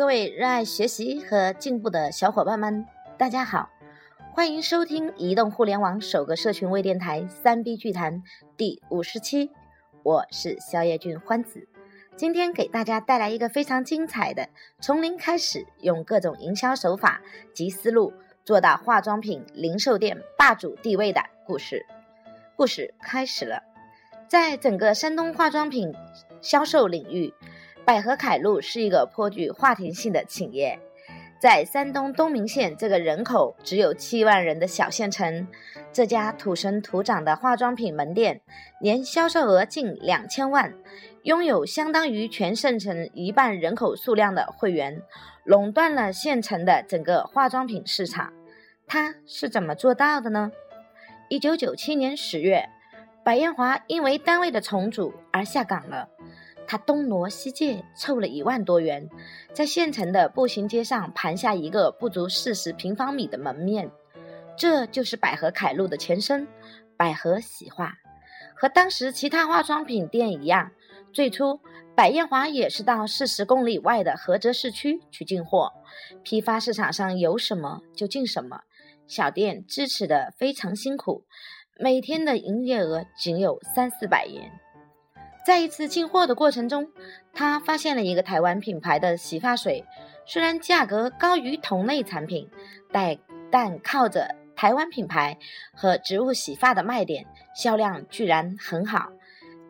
各位热爱学习和进步的小伙伴们，大家好，欢迎收听移动互联网首个社群微电台三 B 剧谈第五十期，我是肖叶俊欢子，今天给大家带来一个非常精彩的从零开始，用各种营销手法及思路做到化妆品零售店霸主地位的故事。故事开始了，在整个山东化妆品销售领域。百合凯露是一个颇具话题性的企业，在山东东明县这个人口只有七万人的小县城，这家土生土长的化妆品门店年销售额近两千万，拥有相当于全县城一半人口数量的会员，垄断了县城的整个化妆品市场。他是怎么做到的呢？一九九七年十月，白艳华因为单位的重组而下岗了。他东挪西借，凑了一万多元，在县城的步行街上盘下一个不足四十平方米的门面，这就是百合凯露的前身——百合洗化。和当时其他化妆品店一样，最初百艳华也是到四十公里外的菏泽市区去进货，批发市场上有什么就进什么，小店支持的非常辛苦，每天的营业额仅有三四百元。在一次进货的过程中，他发现了一个台湾品牌的洗发水，虽然价格高于同类产品，但但靠着台湾品牌和植物洗发的卖点，销量居然很好。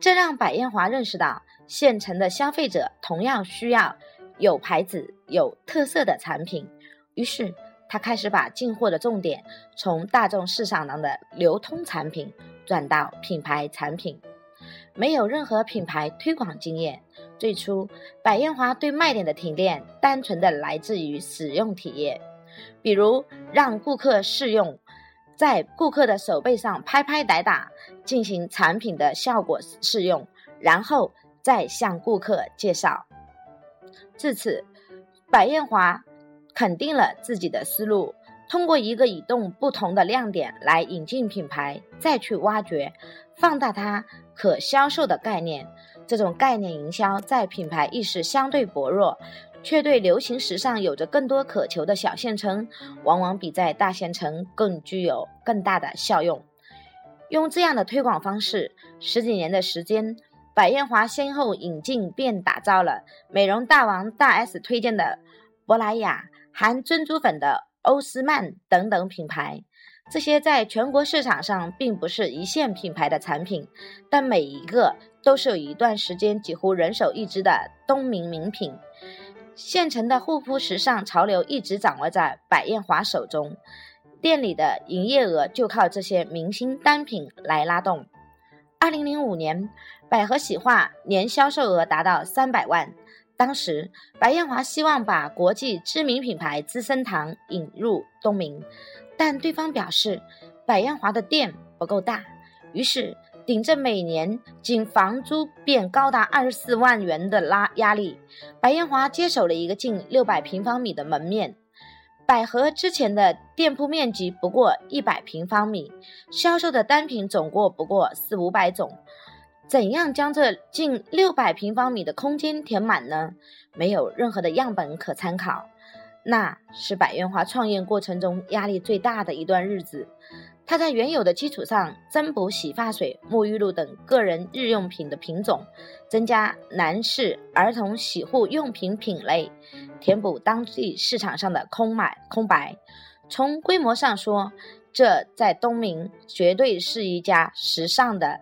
这让百艳华认识到，县城的消费者同样需要有牌子、有特色的产品。于是，他开始把进货的重点从大众市场上的流通产品转到品牌产品。没有任何品牌推广经验。最初，百艳华对卖点的提炼，单纯的来自于使用体验，比如让顾客试用，在顾客的手背上拍拍打打，进行产品的效果试用，然后再向顾客介绍。至此，百艳华肯定了自己的思路，通过一个移动不同的亮点来引进品牌，再去挖掘。放大它可销售的概念，这种概念营销在品牌意识相对薄弱，却对流行时尚有着更多渴求的小县城，往往比在大县城更具有更大的效用。用这样的推广方式，十几年的时间，百艳华先后引进并打造了美容大王大 S 推荐的珀莱雅、含珍珠粉的欧诗漫等等品牌。这些在全国市场上并不是一线品牌的产品，但每一个都是有一段时间几乎人手一支的东明名品。现成的护肤时尚潮流一直掌握在百艳华手中，店里的营业额就靠这些明星单品来拉动。二零零五年，百合洗化年销售额达到三百万。当时，白艳华希望把国际知名品牌资生堂引入东明。但对方表示，白艳华的店不够大，于是顶着每年仅房租便高达二十四万元的拉压力，白艳华接手了一个近六百平方米的门面。百合之前的店铺面积不过一百平方米，销售的单品总共不过四五百种，怎样将这近六百平方米的空间填满呢？没有任何的样本可参考。那是百元华创业过程中压力最大的一段日子。他在原有的基础上增补洗发水、沐浴露等个人日用品的品种，增加男士、儿童洗护用品品类，填补当地市场上的空买空白。从规模上说，这在东明绝对是一家时尚的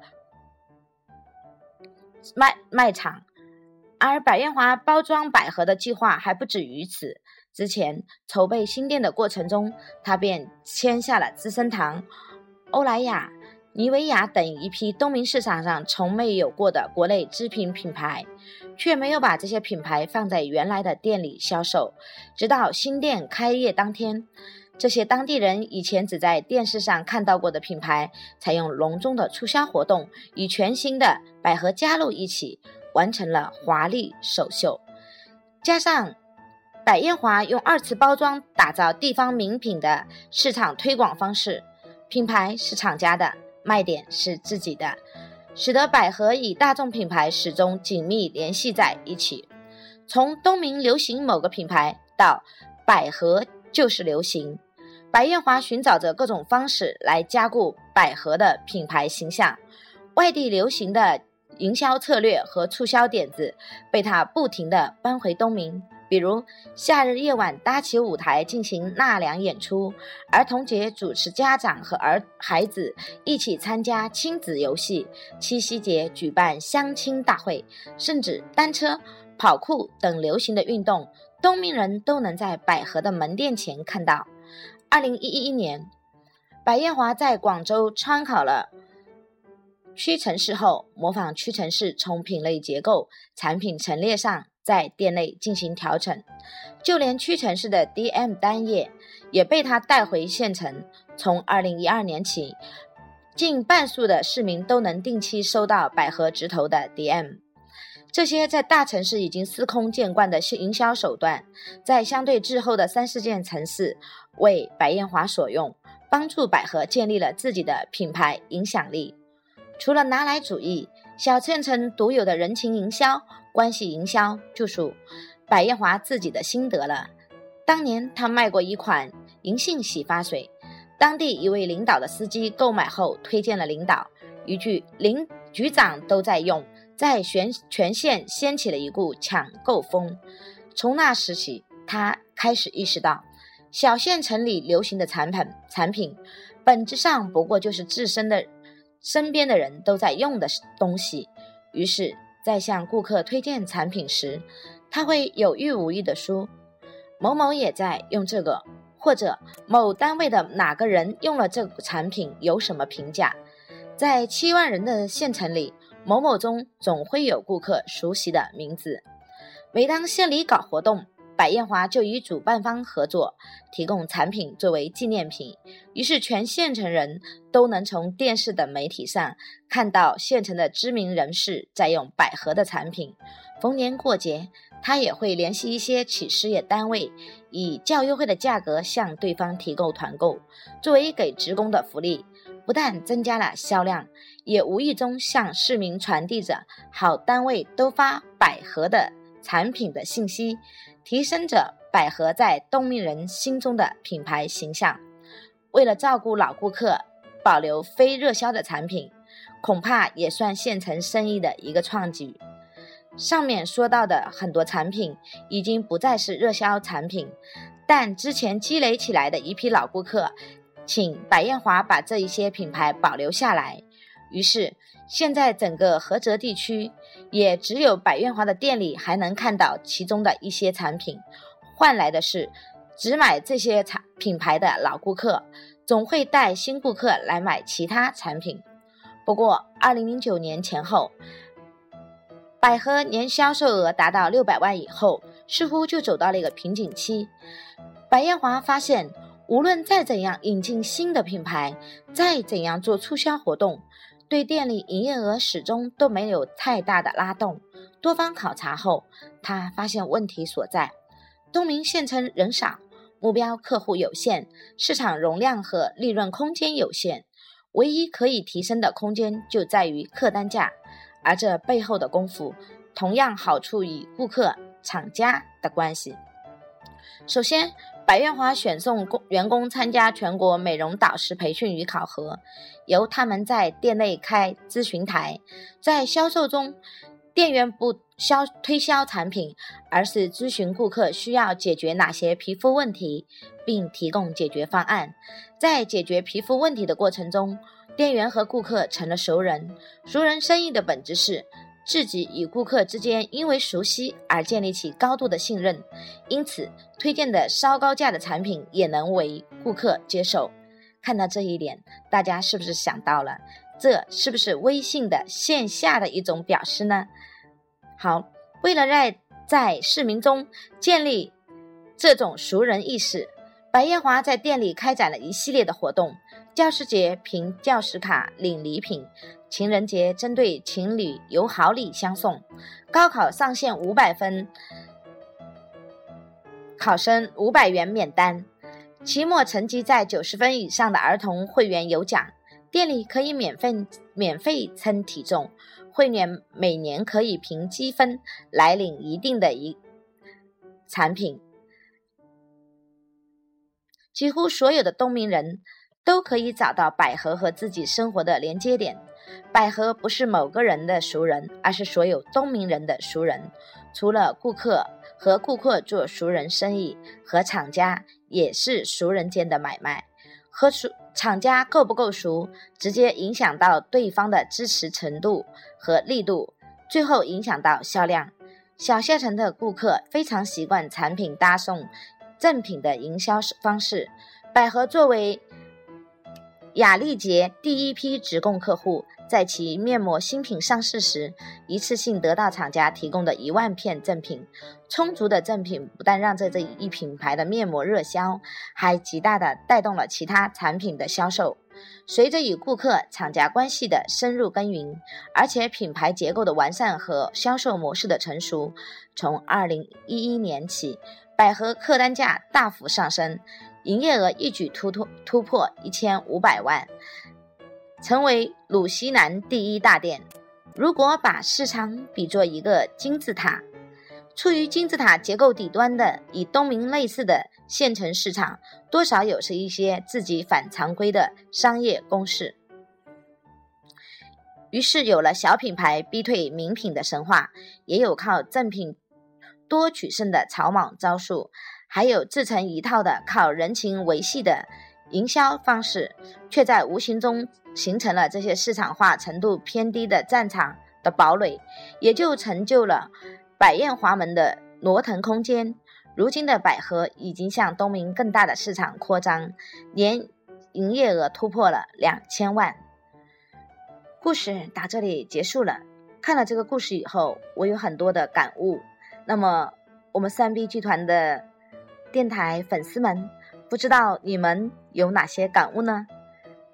卖卖场。而百艳华包装百合的计划还不止于此。之前筹备新店的过程中，他便签下了资生堂、欧莱雅、妮维雅等一批东明市场上从没有过的国内知名品牌，却没有把这些品牌放在原来的店里销售。直到新店开业当天，这些当地人以前只在电视上看到过的品牌，采用隆重的促销活动，与全新的百合加露一起，完成了华丽首秀，加上。百艳华用二次包装打造地方名品的市场推广方式，品牌是厂家的，卖点是自己的，使得百合与大众品牌始终紧密联系在一起。从东明流行某个品牌到百合就是流行，白艳华寻找着各种方式来加固百合的品牌形象。外地流行的营销策略和促销点子被他不停地搬回东明。比如夏日夜晚搭起舞台进行纳凉演出，儿童节主持家长和儿孩子一起参加亲子游戏，七夕节举办相亲大会，甚至单车、跑酷等流行的运动，东明人都能在百合的门店前看到。二零一一年，白艳华在广州参考了屈臣氏后，模仿屈臣氏从品类结构、产品陈列上。在店内进行调整，就连屈臣氏的 DM 单页也被他带回县城。从二零一二年起，近半数的市民都能定期收到百合直投的 DM。这些在大城市已经司空见惯的营销手段，在相对滞后的三四线城市为白艳华所用，帮助百合建立了自己的品牌影响力。除了拿来主义，小县城独有的人情营销。关系营销就属白艳华自己的心得了。当年他卖过一款银杏洗发水，当地一位领导的司机购买后推荐了领导，一句“林局长都在用”，在全全县掀起了一股抢购风。从那时起，他开始意识到，小县城里流行的产品产品，本质上不过就是自身的身边的人都在用的东西。于是。在向顾客推荐产品时，他会有意无意地说：“某某也在用这个，或者某单位的哪个人用了这个产品，有什么评价？”在七万人的县城里，某某中总会有顾客熟悉的名字。每当县里搞活动，百艳华就与主办方合作，提供产品作为纪念品。于是，全县城人都能从电视等媒体上看到县城的知名人士在用百合的产品。逢年过节，他也会联系一些企事业单位，以较优惠的价格向对方提供团购，作为给职工的福利。不但增加了销量，也无意中向市民传递着好单位都发百合的产品的信息。提升着百合在东明人心中的品牌形象。为了照顾老顾客，保留非热销的产品，恐怕也算县城生意的一个创举。上面说到的很多产品已经不再是热销产品，但之前积累起来的一批老顾客，请白艳华把这一些品牌保留下来。于是。现在整个菏泽地区，也只有百苑华的店里还能看到其中的一些产品，换来的是只买这些产品牌的老顾客，总会带新顾客来买其他产品。不过，二零零九年前后，百合年销售额达到六百万以后，似乎就走到了一个瓶颈期。百艳华发现，无论再怎样引进新的品牌，再怎样做促销活动。对店里营业额始终都没有太大的拉动。多方考察后，他发现问题所在：东明县城人少，目标客户有限，市场容量和利润空间有限，唯一可以提升的空间就在于客单价。而这背后的功夫，同样好处与顾客、厂家的关系。首先。白月华选送工员工参加全国美容导师培训与考核，由他们在店内开咨询台，在销售中，店员不销推销产品，而是咨询顾客需要解决哪些皮肤问题，并提供解决方案。在解决皮肤问题的过程中，店员和顾客成了熟人。熟人生意的本质是。自己与顾客之间因为熟悉而建立起高度的信任，因此推荐的稍高价的产品也能为顾客接受。看到这一点，大家是不是想到了，这是不是微信的线下的一种表示呢？好，为了在在市民中建立这种熟人意识，白艳华在店里开展了一系列的活动。教师节凭教师卡领礼品，情人节针对情侣有好礼相送，高考上线五百分，考生五百元免单，期末成绩在九十分以上的儿童会员有奖，店里可以免费免费称体重，会员每年可以凭积分来领一定的一产品。几乎所有的东明人都可以找到百合和自己生活的连接点。百合不是某个人的熟人，而是所有东明人的熟人。除了顾客和顾客做熟人生意，和厂家也是熟人间的买卖。和熟厂家够不够熟，直接影响到对方的支持程度和力度，最后影响到销量。小县城的顾客非常习惯产品搭送赠品的营销方式。百合作为雅丽洁第一批直供客户。在其面膜新品上市时，一次性得到厂家提供的一万片赠品。充足的赠品不但让这这一品牌的面膜热销，还极大的带动了其他产品的销售。随着与顾客、厂家关系的深入耕耘，而且品牌结构的完善和销售模式的成熟，从二零一一年起，百合客单价大幅上升，营业额一举突突突破一千五百万。成为鲁西南第一大店。如果把市场比作一个金字塔，处于金字塔结构底端的与东明类似的县城市场，多少有着一些自己反常规的商业公式。于是有了小品牌逼退名品的神话，也有靠赠品多取胜的草莽招数，还有自成一套的靠人情维系的。营销方式却在无形中形成了这些市场化程度偏低的战场的堡垒，也就成就了百艳华门的挪腾空间。如今的百合已经向东明更大的市场扩张，年营业额突破了两千万。故事到这里结束了。看了这个故事以后，我有很多的感悟。那么，我们三 B 集团的电台粉丝们。不知道你们有哪些感悟呢？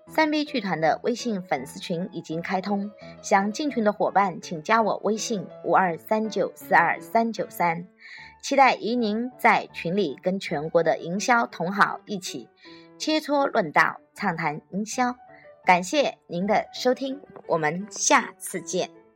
三 B 剧团的微信粉丝群已经开通，想进群的伙伴请加我微信五二三九四二三九三，期待与您在群里跟全国的营销同好一起切磋论道，畅谈营销。感谢您的收听，我们下次见。